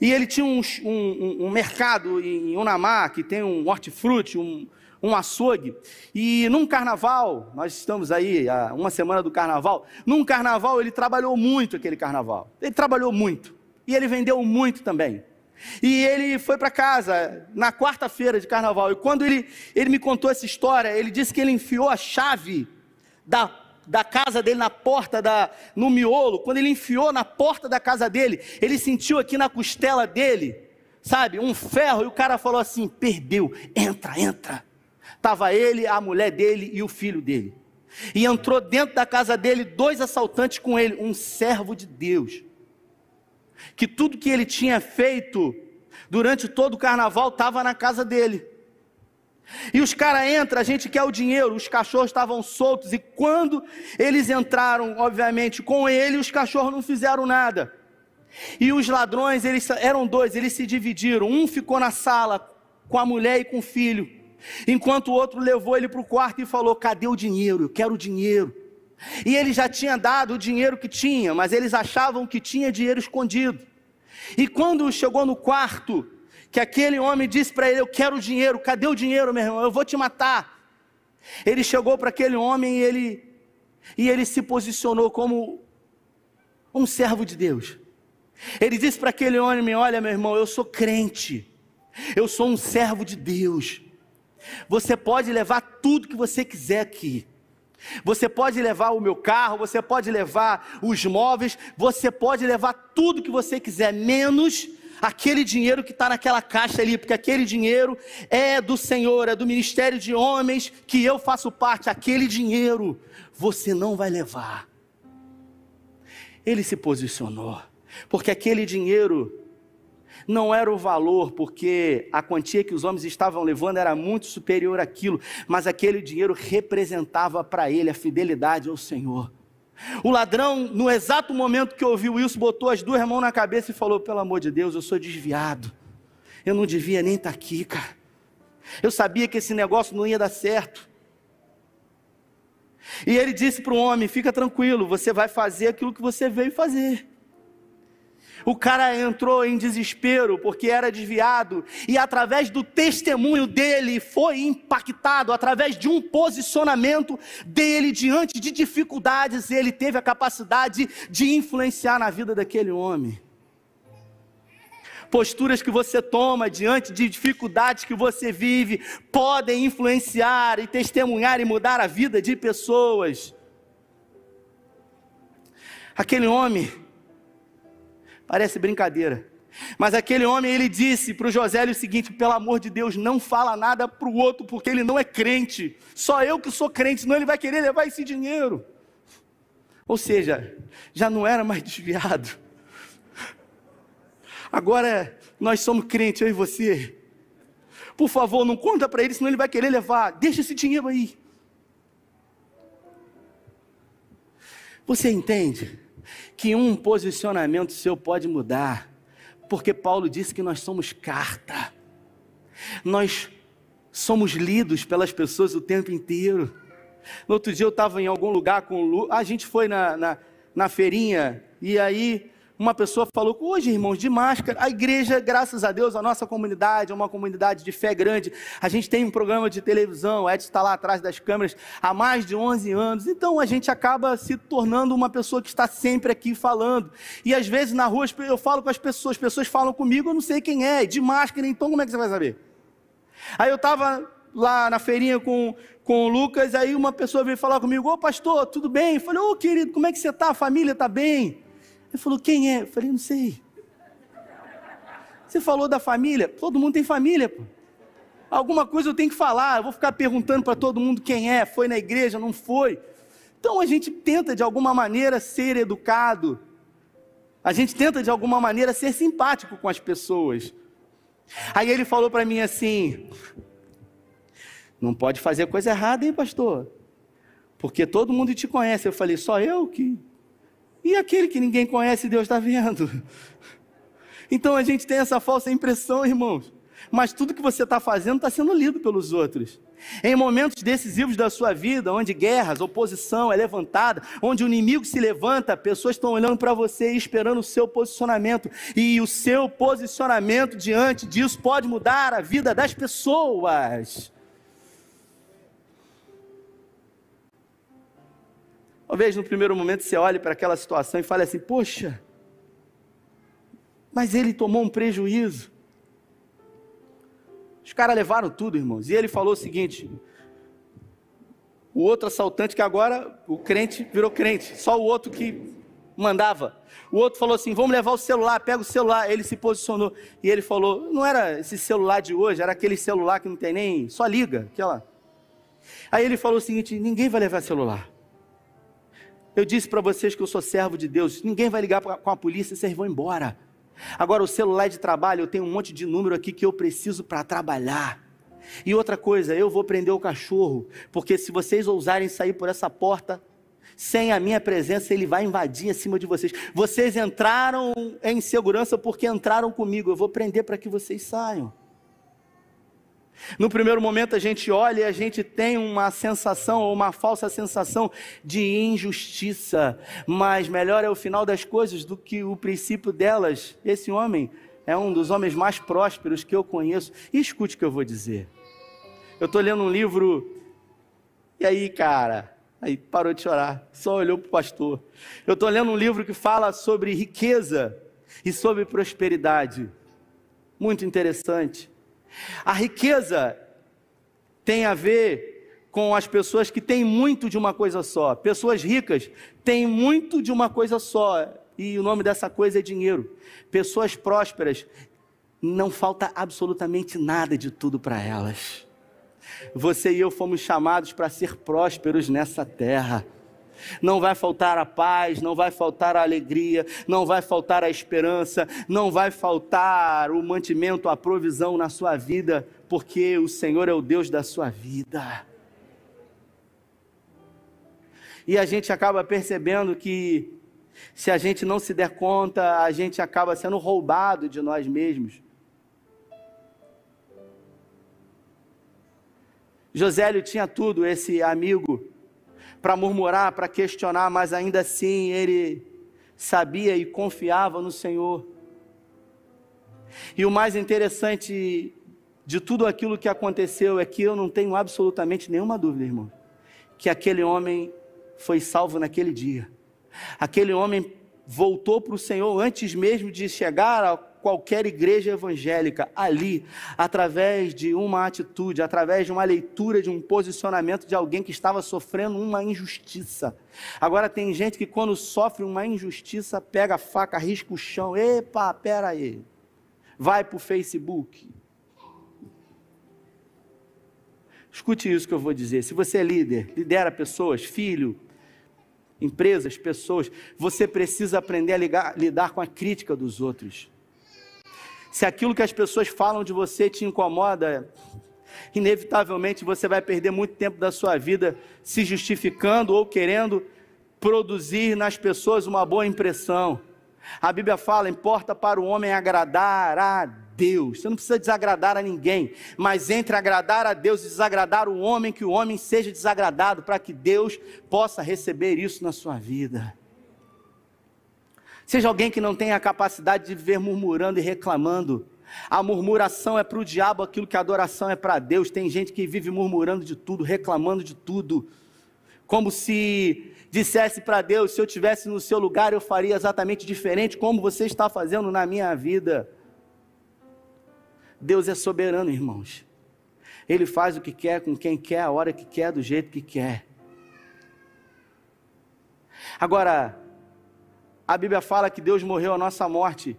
E ele tinha um, um, um mercado em Unamar, que tem um hortifruti, um, um açougue. E num carnaval, nós estamos aí há uma semana do carnaval, num carnaval ele trabalhou muito aquele carnaval. Ele trabalhou muito. E ele vendeu muito também. E ele foi para casa na quarta-feira de carnaval. E quando ele, ele me contou essa história, ele disse que ele enfiou a chave da, da casa dele na porta, da, no miolo. Quando ele enfiou na porta da casa dele, ele sentiu aqui na costela dele, sabe, um ferro. E o cara falou assim: perdeu, entra, entra. Estava ele, a mulher dele e o filho dele. E entrou dentro da casa dele dois assaltantes com ele, um servo de Deus. Que tudo que ele tinha feito durante todo o carnaval estava na casa dele. E os caras entram, a gente quer o dinheiro, os cachorros estavam soltos, e quando eles entraram, obviamente, com ele, os cachorros não fizeram nada. E os ladrões, eles eram dois, eles se dividiram. Um ficou na sala com a mulher e com o filho enquanto o outro levou ele para o quarto e falou: Cadê o dinheiro? Eu quero o dinheiro. E ele já tinha dado o dinheiro que tinha, mas eles achavam que tinha dinheiro escondido. E quando chegou no quarto, que aquele homem disse para ele: Eu quero o dinheiro, cadê o dinheiro, meu irmão? Eu vou te matar. Ele chegou para aquele homem e ele, e ele se posicionou como um servo de Deus. Ele disse para aquele homem: Olha, meu irmão, eu sou crente, eu sou um servo de Deus. Você pode levar tudo que você quiser aqui. Você pode levar o meu carro, você pode levar os móveis, você pode levar tudo que você quiser, menos aquele dinheiro que está naquela caixa ali, porque aquele dinheiro é do Senhor, é do ministério de homens que eu faço parte. Aquele dinheiro você não vai levar. Ele se posicionou, porque aquele dinheiro não era o valor, porque a quantia que os homens estavam levando era muito superior àquilo, mas aquele dinheiro representava para ele a fidelidade ao Senhor. O ladrão, no exato momento que ouviu isso, botou as duas mãos na cabeça e falou: Pelo amor de Deus, eu sou desviado. Eu não devia nem estar tá aqui, cara. Eu sabia que esse negócio não ia dar certo. E ele disse para o homem: Fica tranquilo, você vai fazer aquilo que você veio fazer. O cara entrou em desespero porque era desviado e através do testemunho dele foi impactado, através de um posicionamento dele diante de dificuldades, ele teve a capacidade de influenciar na vida daquele homem. Posturas que você toma diante de dificuldades que você vive podem influenciar e testemunhar e mudar a vida de pessoas. Aquele homem Parece brincadeira. Mas aquele homem, ele disse para o José o seguinte: pelo amor de Deus, não fala nada para o outro, porque ele não é crente. Só eu que sou crente, senão ele vai querer levar esse dinheiro. Ou seja, já não era mais desviado. Agora nós somos crentes, eu e você. Por favor, não conta para ele, senão ele vai querer levar. Deixa esse dinheiro aí. Você entende? Que um posicionamento seu pode mudar, porque Paulo disse que nós somos carta, nós somos lidos pelas pessoas o tempo inteiro. No outro dia eu estava em algum lugar com o Lu, a gente foi na, na, na feirinha, e aí uma pessoa falou: hoje, irmãos, de máscara, a igreja, graças a Deus, a nossa comunidade é uma comunidade de fé grande. A gente tem um programa de televisão, o Edson está lá atrás das câmeras há mais de 11 anos. Então a gente acaba se tornando uma pessoa que está sempre aqui falando. E às vezes na rua eu falo com as pessoas, as pessoas falam comigo, eu não sei quem é, de máscara, então como é que você vai saber? Aí eu estava lá na feirinha com, com o Lucas, aí uma pessoa veio falar comigo: Ô pastor, tudo bem? Eu falei: Ô querido, como é que você está? A família está bem? Ele falou: Quem é? Eu falei: Não sei. Você falou da família? Todo mundo tem família, pô. Alguma coisa eu tenho que falar. Eu vou ficar perguntando para todo mundo quem é. Foi na igreja? Não foi? Então a gente tenta de alguma maneira ser educado. A gente tenta de alguma maneira ser simpático com as pessoas. Aí ele falou para mim assim: Não pode fazer coisa errada, hein, pastor? Porque todo mundo te conhece. Eu falei: Só eu que e aquele que ninguém conhece, Deus está vendo. Então a gente tem essa falsa impressão, irmãos. Mas tudo que você está fazendo está sendo lido pelos outros. Em momentos decisivos da sua vida, onde guerras, oposição é levantada, onde o inimigo se levanta, pessoas estão olhando para você e esperando o seu posicionamento. E o seu posicionamento diante disso pode mudar a vida das pessoas. Talvez no primeiro momento você olhe para aquela situação e fale assim: Poxa, mas ele tomou um prejuízo. Os caras levaram tudo, irmãos. E ele falou o seguinte: o outro assaltante, que agora o crente virou crente, só o outro que mandava. O outro falou assim: vamos levar o celular, pega o celular. Ele se posicionou e ele falou: não era esse celular de hoje, era aquele celular que não tem nem, só liga, aquela. Aí ele falou o seguinte: ninguém vai levar celular. Eu disse para vocês que eu sou servo de Deus. Ninguém vai ligar com a polícia, vocês vão embora. Agora, o celular de trabalho, eu tenho um monte de número aqui que eu preciso para trabalhar. E outra coisa, eu vou prender o cachorro, porque se vocês ousarem sair por essa porta, sem a minha presença, ele vai invadir em cima de vocês. Vocês entraram em segurança porque entraram comigo. Eu vou prender para que vocês saiam. No primeiro momento a gente olha e a gente tem uma sensação ou uma falsa sensação de injustiça, mas melhor é o final das coisas do que o princípio delas. Esse homem é um dos homens mais prósperos que eu conheço. E escute o que eu vou dizer. Eu estou lendo um livro, e aí, cara, aí parou de chorar, só olhou para o pastor. Eu estou lendo um livro que fala sobre riqueza e sobre prosperidade. Muito interessante. A riqueza tem a ver com as pessoas que têm muito de uma coisa só. Pessoas ricas têm muito de uma coisa só, e o nome dessa coisa é dinheiro. Pessoas prósperas não falta absolutamente nada de tudo para elas. Você e eu fomos chamados para ser prósperos nessa terra. Não vai faltar a paz, não vai faltar a alegria, não vai faltar a esperança, não vai faltar o mantimento, a provisão na sua vida, porque o Senhor é o Deus da sua vida. E a gente acaba percebendo que, se a gente não se der conta, a gente acaba sendo roubado de nós mesmos. Josélio tinha tudo, esse amigo, para murmurar, para questionar, mas ainda assim ele sabia e confiava no Senhor. E o mais interessante de tudo aquilo que aconteceu é que eu não tenho absolutamente nenhuma dúvida, irmão, que aquele homem foi salvo naquele dia. Aquele homem voltou para o Senhor antes mesmo de chegar ao qualquer igreja evangélica ali, através de uma atitude, através de uma leitura, de um posicionamento de alguém que estava sofrendo uma injustiça. Agora tem gente que quando sofre uma injustiça, pega a faca, risca o chão, epa, pera aí, vai para o Facebook. Escute isso que eu vou dizer. Se você é líder, lidera pessoas, filho, empresas, pessoas, você precisa aprender a ligar, lidar com a crítica dos outros. Se aquilo que as pessoas falam de você te incomoda, inevitavelmente você vai perder muito tempo da sua vida se justificando ou querendo produzir nas pessoas uma boa impressão. A Bíblia fala: importa para o homem agradar a Deus. Você não precisa desagradar a ninguém, mas entre agradar a Deus e desagradar o homem, que o homem seja desagradado, para que Deus possa receber isso na sua vida. Seja alguém que não tenha a capacidade de viver murmurando e reclamando. A murmuração é para o diabo aquilo que a adoração é para Deus. Tem gente que vive murmurando de tudo, reclamando de tudo. Como se dissesse para Deus: se eu tivesse no seu lugar, eu faria exatamente diferente, como você está fazendo na minha vida. Deus é soberano, irmãos. Ele faz o que quer, com quem quer, a hora que quer, do jeito que quer. Agora, a Bíblia fala que Deus morreu a nossa morte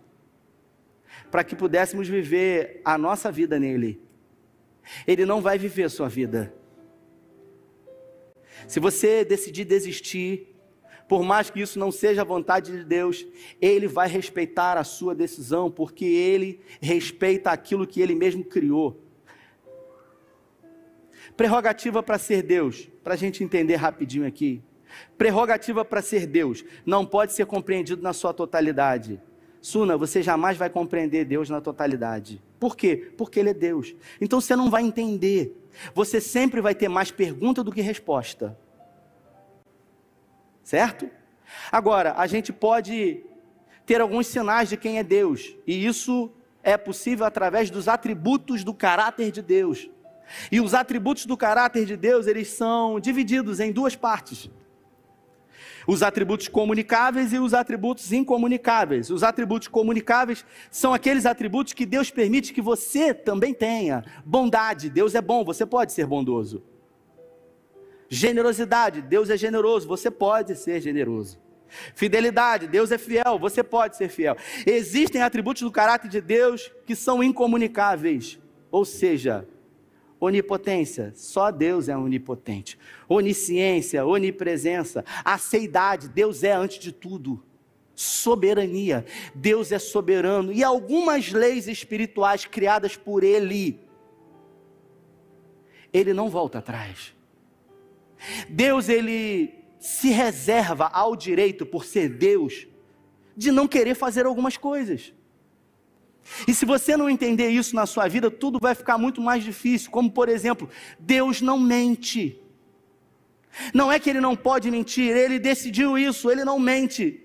para que pudéssemos viver a nossa vida nele. Ele não vai viver a sua vida. Se você decidir desistir, por mais que isso não seja a vontade de Deus, Ele vai respeitar a sua decisão, porque Ele respeita aquilo que Ele mesmo criou. Prerrogativa para ser Deus, para a gente entender rapidinho aqui. Prerrogativa para ser Deus não pode ser compreendido na sua totalidade. Suna, você jamais vai compreender Deus na totalidade. Por quê? Porque Ele é Deus. Então você não vai entender. Você sempre vai ter mais pergunta do que resposta. Certo? Agora, a gente pode ter alguns sinais de quem é Deus, e isso é possível através dos atributos do caráter de Deus. E os atributos do caráter de Deus, eles são divididos em duas partes os atributos comunicáveis e os atributos incomunicáveis. Os atributos comunicáveis são aqueles atributos que Deus permite que você também tenha. Bondade, Deus é bom, você pode ser bondoso. Generosidade, Deus é generoso, você pode ser generoso. Fidelidade, Deus é fiel, você pode ser fiel. Existem atributos do caráter de Deus que são incomunicáveis, ou seja, Onipotência, só Deus é onipotente. Onisciência, onipresença, aceidade, Deus é antes de tudo. Soberania, Deus é soberano. E algumas leis espirituais criadas por Ele, Ele não volta atrás. Deus, Ele se reserva ao direito, por ser Deus, de não querer fazer algumas coisas. E se você não entender isso na sua vida, tudo vai ficar muito mais difícil. Como, por exemplo, Deus não mente. Não é que ele não pode mentir, ele decidiu isso, ele não mente.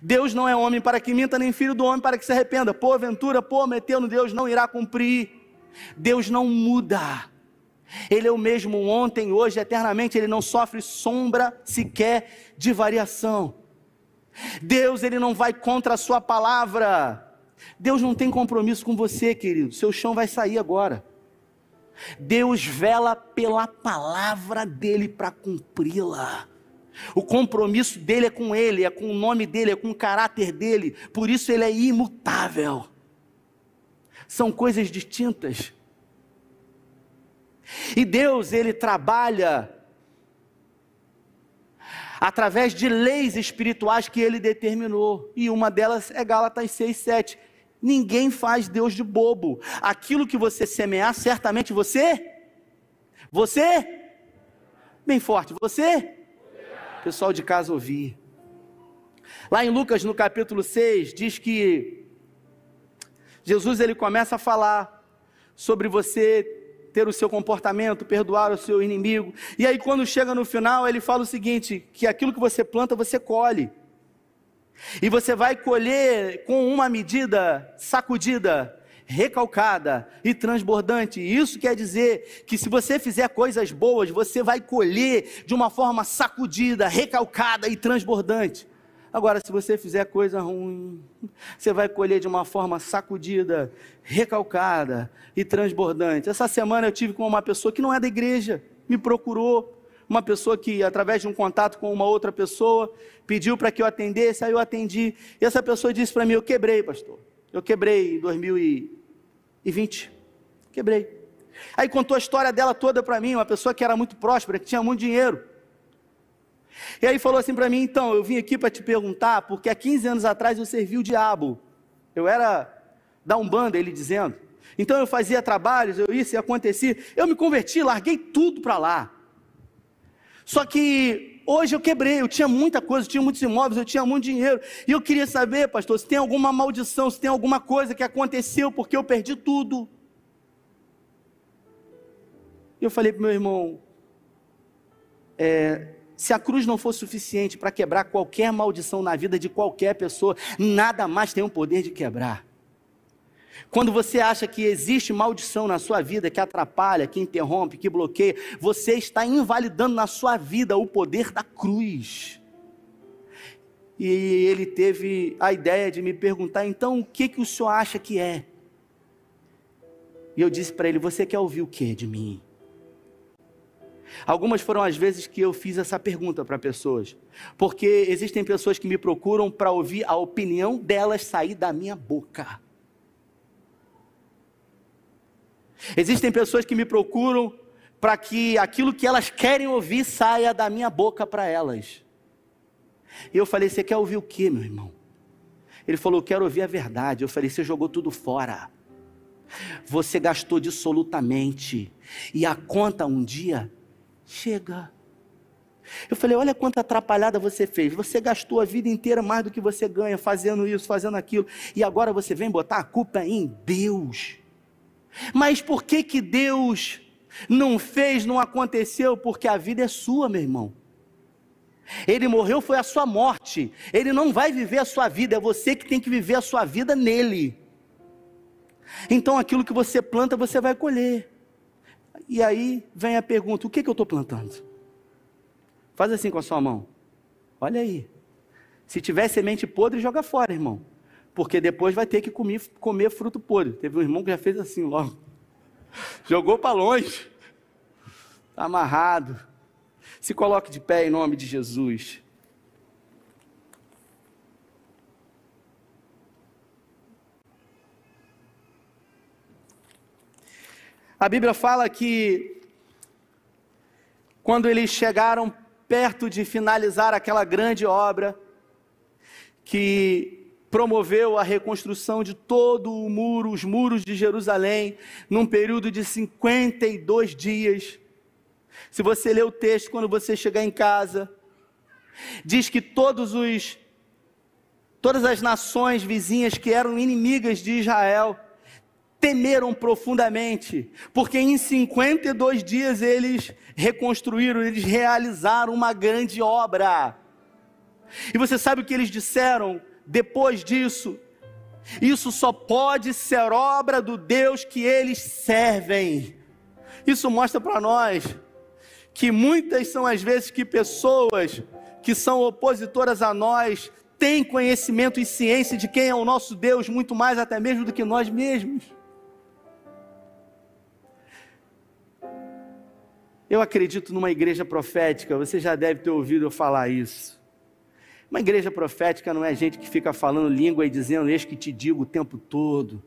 Deus não é homem para que minta, nem filho do homem para que se arrependa. Porventura, prometeu no Deus não irá cumprir. Deus não muda. Ele é o mesmo ontem, hoje, eternamente. Ele não sofre sombra sequer de variação. Deus, ele não vai contra a sua palavra. Deus não tem compromisso com você, querido. Seu chão vai sair agora. Deus vela pela palavra dele para cumpri-la. O compromisso dele é com ele, é com o nome dele, é com o caráter dele. Por isso ele é imutável. São coisas distintas. E Deus, ele trabalha através de leis espirituais que ele determinou. E uma delas é Gálatas 6, 7. Ninguém faz Deus de bobo. Aquilo que você semear, certamente você. Você? Bem forte, você? Pessoal de casa ouvir. Lá em Lucas, no capítulo 6, diz que Jesus ele começa a falar sobre você ter o seu comportamento, perdoar o seu inimigo. E aí quando chega no final, ele fala o seguinte, que aquilo que você planta, você colhe. E você vai colher com uma medida sacudida, recalcada e transbordante. Isso quer dizer que se você fizer coisas boas, você vai colher de uma forma sacudida, recalcada e transbordante. Agora, se você fizer coisa ruim, você vai colher de uma forma sacudida, recalcada e transbordante. Essa semana eu tive com uma pessoa que não é da igreja, me procurou, uma pessoa que, através de um contato com uma outra pessoa, pediu para que eu atendesse, aí eu atendi. E essa pessoa disse para mim: Eu quebrei, pastor. Eu quebrei em 2020. Quebrei. Aí contou a história dela toda para mim, uma pessoa que era muito próspera, que tinha muito dinheiro. E aí falou assim para mim: então, eu vim aqui para te perguntar, porque há 15 anos atrás eu servi o diabo. Eu era da Umbanda, ele dizendo. Então eu fazia trabalhos, eu isso e acontecia. Eu me converti, larguei tudo para lá. Só que hoje eu quebrei, eu tinha muita coisa, eu tinha muitos imóveis, eu tinha muito dinheiro. E eu queria saber, pastor, se tem alguma maldição, se tem alguma coisa que aconteceu porque eu perdi tudo. E eu falei para meu irmão, é, se a cruz não for suficiente para quebrar qualquer maldição na vida de qualquer pessoa, nada mais tem o poder de quebrar. Quando você acha que existe maldição na sua vida que atrapalha, que interrompe, que bloqueia, você está invalidando na sua vida o poder da cruz. E ele teve a ideia de me perguntar: então o que, que o senhor acha que é? E eu disse para ele: você quer ouvir o que de mim? Algumas foram as vezes que eu fiz essa pergunta para pessoas, porque existem pessoas que me procuram para ouvir a opinião delas sair da minha boca. Existem pessoas que me procuram para que aquilo que elas querem ouvir saia da minha boca para elas. E eu falei: Você quer ouvir o que, meu irmão? Ele falou: quero ouvir a verdade. Eu falei: Você jogou tudo fora. Você gastou dissolutamente. E a conta um dia chega. Eu falei: olha quanta atrapalhada você fez. Você gastou a vida inteira mais do que você ganha fazendo isso, fazendo aquilo. E agora você vem botar a culpa em Deus. Mas por que que Deus não fez, não aconteceu? Porque a vida é sua, meu irmão. Ele morreu, foi a sua morte. Ele não vai viver a sua vida, é você que tem que viver a sua vida nele. Então aquilo que você planta, você vai colher. E aí vem a pergunta: o que, que eu estou plantando? Faz assim com a sua mão. Olha aí. Se tiver semente podre, joga fora, irmão. Porque depois vai ter que comer, comer fruto podre. Teve um irmão que já fez assim logo. Jogou para longe. Está amarrado. Se coloque de pé em nome de Jesus. A Bíblia fala que quando eles chegaram perto de finalizar aquela grande obra, que promoveu a reconstrução de todo o muro, os muros de Jerusalém, num período de 52 dias. Se você ler o texto quando você chegar em casa, diz que todos os todas as nações vizinhas que eram inimigas de Israel temeram profundamente, porque em 52 dias eles reconstruíram, eles realizaram uma grande obra. E você sabe o que eles disseram depois disso? Isso só pode ser obra do Deus que eles servem. Isso mostra para nós que muitas são as vezes que pessoas que são opositoras a nós tem conhecimento e ciência de quem é o nosso Deus, muito mais até mesmo do que nós mesmos. Eu acredito numa igreja profética, você já deve ter ouvido eu falar isso. Uma igreja profética não é gente que fica falando língua e dizendo, eis que te digo o tempo todo.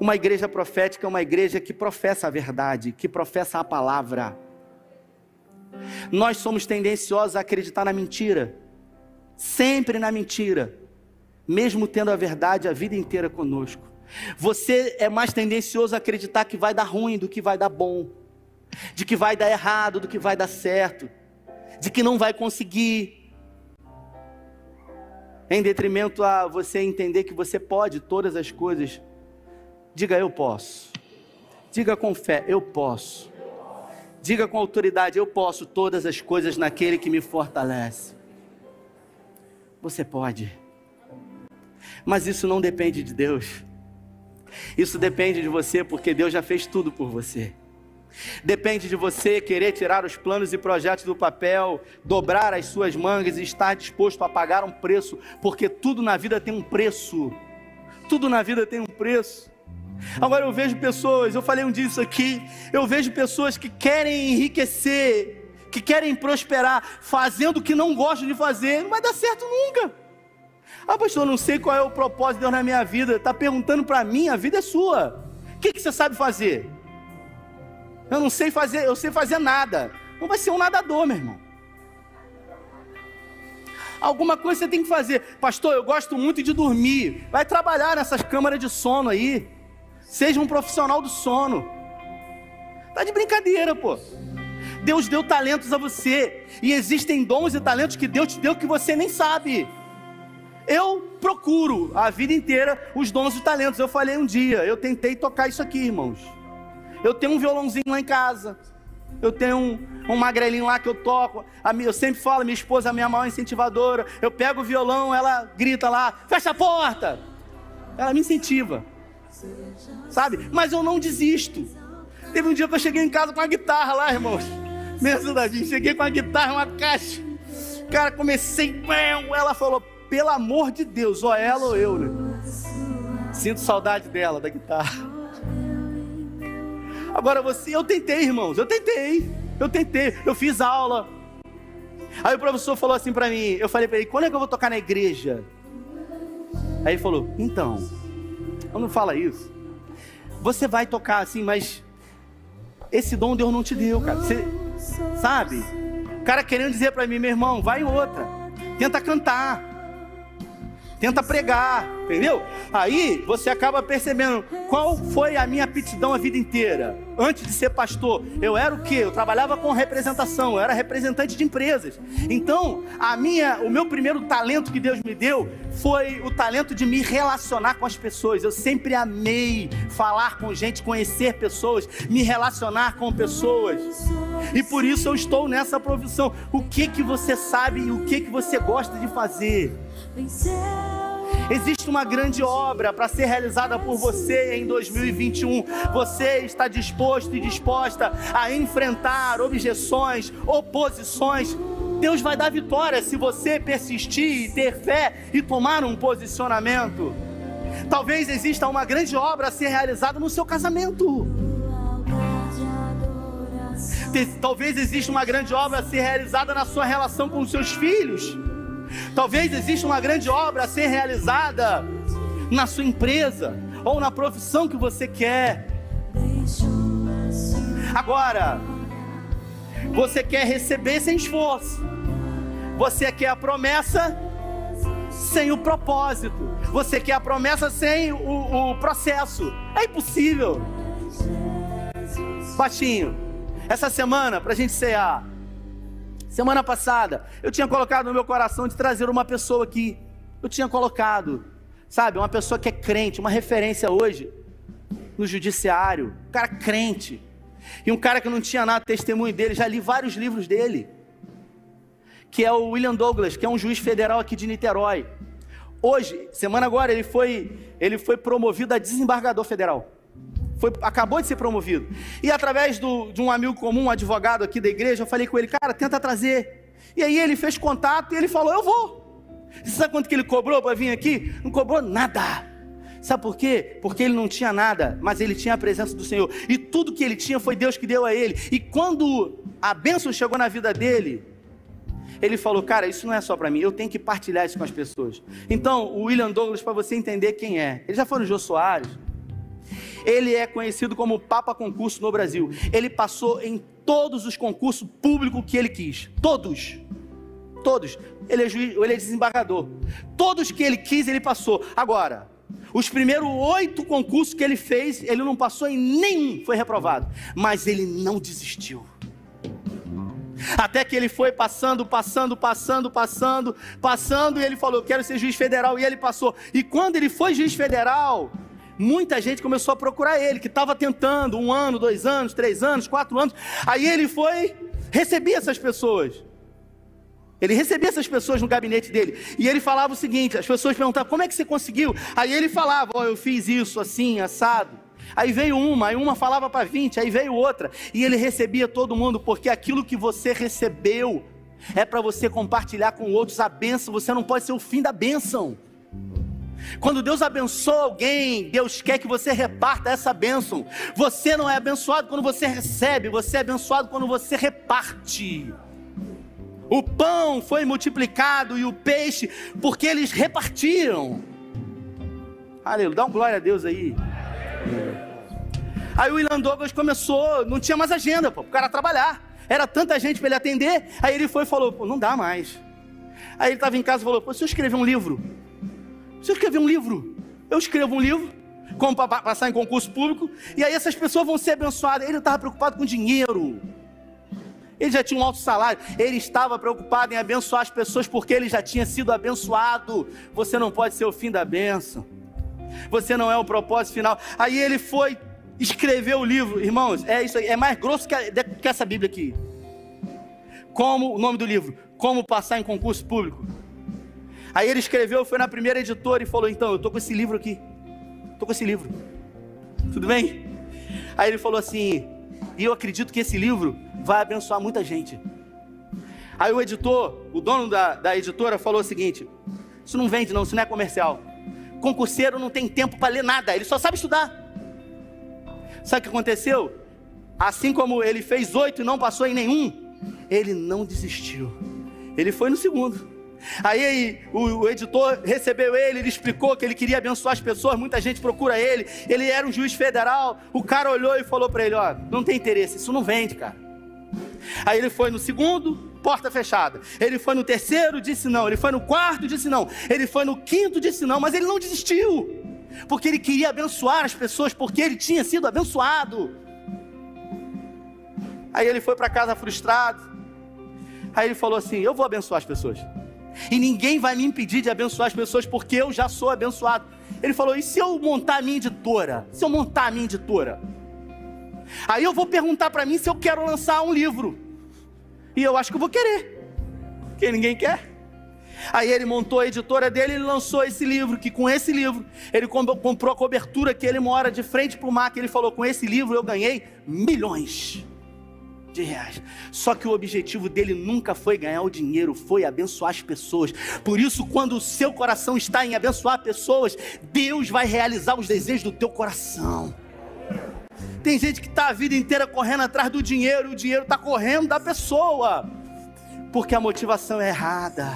Uma igreja profética é uma igreja que professa a verdade, que professa a palavra. Nós somos tendenciosos a acreditar na mentira, sempre na mentira, mesmo tendo a verdade a vida inteira conosco. Você é mais tendencioso a acreditar que vai dar ruim do que vai dar bom, de que vai dar errado do que vai dar certo, de que não vai conseguir, em detrimento a você entender que você pode todas as coisas. Diga eu posso. Diga com fé, eu posso. Diga com autoridade: Eu posso todas as coisas naquele que me fortalece. Você pode. Mas isso não depende de Deus. Isso depende de você, porque Deus já fez tudo por você. Depende de você querer tirar os planos e projetos do papel, dobrar as suas mangas e estar disposto a pagar um preço, porque tudo na vida tem um preço. Tudo na vida tem um preço. Agora eu vejo pessoas, eu falei um dia aqui, eu vejo pessoas que querem enriquecer, que querem prosperar, fazendo o que não gostam de fazer, não vai dar certo nunca. Ah, pastor, não sei qual é o propósito de Deus na minha vida. Está perguntando para mim, a vida é sua. O que, que você sabe fazer? Eu não sei fazer, eu sei fazer nada. Não vai ser um nadador, meu irmão. Alguma coisa você tem que fazer. Pastor, eu gosto muito de dormir. Vai trabalhar nessas câmaras de sono aí. Seja um profissional do sono. Tá de brincadeira, pô. Deus deu talentos a você. E existem dons e talentos que Deus te deu que você nem sabe. Eu procuro a vida inteira os dons e talentos. Eu falei um dia, eu tentei tocar isso aqui, irmãos. Eu tenho um violãozinho lá em casa. Eu tenho um, um magrelinho lá que eu toco. Eu sempre falo, minha esposa é a minha maior incentivadora. Eu pego o violão, ela grita lá, fecha a porta. Ela me incentiva sabe? Mas eu não desisto. Teve um dia que eu cheguei em casa com a guitarra lá, irmãos. Me ajudadinho, cheguei com a guitarra, uma caixa. Cara, comecei, ela falou, pelo amor de Deus, ou ela ou eu, né? Sinto saudade dela, da guitarra. Agora você, eu tentei, irmãos, eu tentei, eu tentei, eu fiz aula. Aí o professor falou assim para mim, eu falei para ele, quando é que eu vou tocar na igreja? Aí ele falou, então, não fala isso. Você vai tocar assim, mas esse dom Deus não te deu, cara. Você sabe? O cara querendo dizer para mim, meu irmão, vai em outra. Tenta cantar. Tenta pregar, entendeu? Aí você acaba percebendo qual foi a minha aptidão a vida inteira. Antes de ser pastor, eu era o quê? Eu trabalhava com representação, eu era representante de empresas. Então, a minha, o meu primeiro talento que Deus me deu foi o talento de me relacionar com as pessoas. Eu sempre amei falar com gente, conhecer pessoas, me relacionar com pessoas. E por isso eu estou nessa profissão. O que que você sabe e o que que você gosta de fazer? Existe uma grande obra para ser realizada por você em 2021. Você está disposto e disposta a enfrentar objeções, oposições. Deus vai dar vitória se você persistir, ter fé e tomar um posicionamento. Talvez exista uma grande obra a ser realizada no seu casamento. Talvez exista uma grande obra a ser realizada na sua relação com os seus filhos. Talvez exista uma grande obra a ser realizada na sua empresa ou na profissão que você quer. Agora, você quer receber sem esforço. Você quer a promessa sem o propósito. Você quer a promessa sem o, o processo. É impossível. Baixinho, essa semana, para a gente cear, Semana passada, eu tinha colocado no meu coração de trazer uma pessoa aqui. Eu tinha colocado, sabe, uma pessoa que é crente, uma referência hoje no judiciário, um cara crente. E um cara que não tinha nada testemunho dele, já li vários livros dele. Que é o William Douglas, que é um juiz federal aqui de Niterói. Hoje, semana agora, ele foi, ele foi promovido a desembargador federal foi, acabou de ser promovido. E através do, de um amigo comum, um advogado aqui da igreja, eu falei com ele, cara, tenta trazer. E aí ele fez contato e ele falou, eu vou. Você sabe quanto que ele cobrou para vir aqui? Não cobrou nada. Sabe por quê? Porque ele não tinha nada, mas ele tinha a presença do Senhor. E tudo que ele tinha foi Deus que deu a ele. E quando a bênção chegou na vida dele, ele falou: Cara, isso não é só para mim, eu tenho que partilhar isso com as pessoas. Então, o William Douglas, para você entender quem é, ele já foi no Jô Soares. Ele é conhecido como Papa Concurso no Brasil. Ele passou em todos os concursos públicos que ele quis. Todos. Todos. Ele é, juiz, ele é desembargador. Todos que ele quis, ele passou. Agora, os primeiros oito concursos que ele fez, ele não passou em nenhum, foi reprovado. Mas ele não desistiu. Até que ele foi passando, passando, passando, passando, passando, e ele falou: Quero ser juiz federal, e ele passou. E quando ele foi juiz federal, muita gente começou a procurar ele, que estava tentando um ano, dois anos, três anos, quatro anos. Aí ele foi receber essas pessoas. Ele recebia essas pessoas no gabinete dele. E ele falava o seguinte: as pessoas perguntavam, como é que você conseguiu? Aí ele falava, oh, eu fiz isso assim, assado. Aí veio uma, aí uma falava para 20, aí veio outra. E ele recebia todo mundo, porque aquilo que você recebeu é para você compartilhar com outros a bênção. Você não pode ser o fim da bênção. Quando Deus abençoa alguém, Deus quer que você reparta essa bênção. Você não é abençoado quando você recebe, você é abençoado quando você reparte. O pão foi multiplicado e o peixe, porque eles repartiram. Aleluia, dá um glória a Deus aí. Aí o William Douglas começou, não tinha mais agenda, pô, o cara trabalhar. Era tanta gente para ele atender. Aí ele foi e falou: não dá mais. Aí ele estava em casa e falou: pô, se eu escrever um livro, eu escrever um livro, eu escrevo um livro, como para passar em concurso público, e aí essas pessoas vão ser abençoadas. Ele estava preocupado com dinheiro. Ele já tinha um alto salário. Ele estava preocupado em abençoar as pessoas porque ele já tinha sido abençoado. Você não pode ser o fim da bênção. Você não é o propósito final. Aí ele foi escrever o livro, irmãos. É isso aí. É mais grosso que, a, que essa Bíblia aqui. Como o nome do livro? Como passar em concurso público. Aí ele escreveu, foi na primeira editora e falou: Então, eu estou com esse livro aqui. Estou com esse livro. Tudo bem? Aí ele falou assim: E eu acredito que esse livro vai abençoar muita gente. Aí o editor, o dono da, da editora, falou o seguinte: Isso não vende, não, isso não é comercial. Concurseiro não tem tempo para ler nada, ele só sabe estudar. Sabe o que aconteceu? Assim como ele fez oito e não passou em nenhum, ele não desistiu. Ele foi no segundo. Aí o, editor recebeu ele, ele explicou que ele queria abençoar as pessoas, muita gente procura ele. Ele era um juiz federal. O cara olhou e falou para ele: Ó, não tem interesse, isso não vende, cara. Aí ele foi no segundo, porta fechada. Ele foi no terceiro, disse não. Ele foi no quarto, disse não. Ele foi no quinto, disse não. Mas ele não desistiu, porque ele queria abençoar as pessoas, porque ele tinha sido abençoado. Aí ele foi para casa frustrado. Aí ele falou assim: Eu vou abençoar as pessoas. E ninguém vai me impedir de abençoar as pessoas, porque eu já sou abençoado. Ele falou: E se eu montar a minha editora? Se eu montar a minha editora? Aí eu vou perguntar para mim se eu quero lançar um livro. E eu acho que eu vou querer. Porque ninguém quer. Aí ele montou a editora dele e lançou esse livro, que com esse livro, ele comprou a cobertura que ele mora de frente para o mar, que ele falou, com esse livro eu ganhei milhões de reais. Só que o objetivo dele nunca foi ganhar o dinheiro, foi abençoar as pessoas. Por isso, quando o seu coração está em abençoar pessoas, Deus vai realizar os desejos do teu coração. Tem gente que está a vida inteira correndo atrás do dinheiro, e o dinheiro está correndo da pessoa, porque a motivação é errada.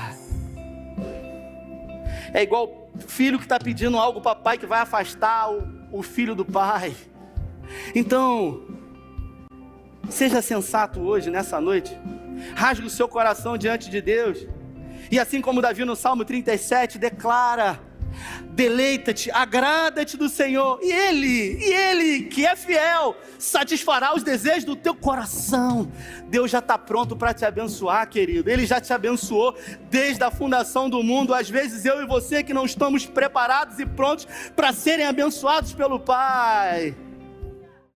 É igual filho que está pedindo algo para pai que vai afastar o, o filho do pai. Então, seja sensato hoje, nessa noite. Rasgue o seu coração diante de Deus. E assim como Davi no Salmo 37 declara: Deleita-te, agrada-te do Senhor, e Ele, e Ele que é fiel, satisfará os desejos do teu coração. Deus já está pronto para te abençoar, querido. Ele já te abençoou desde a fundação do mundo. Às vezes eu e você que não estamos preparados e prontos para serem abençoados pelo Pai.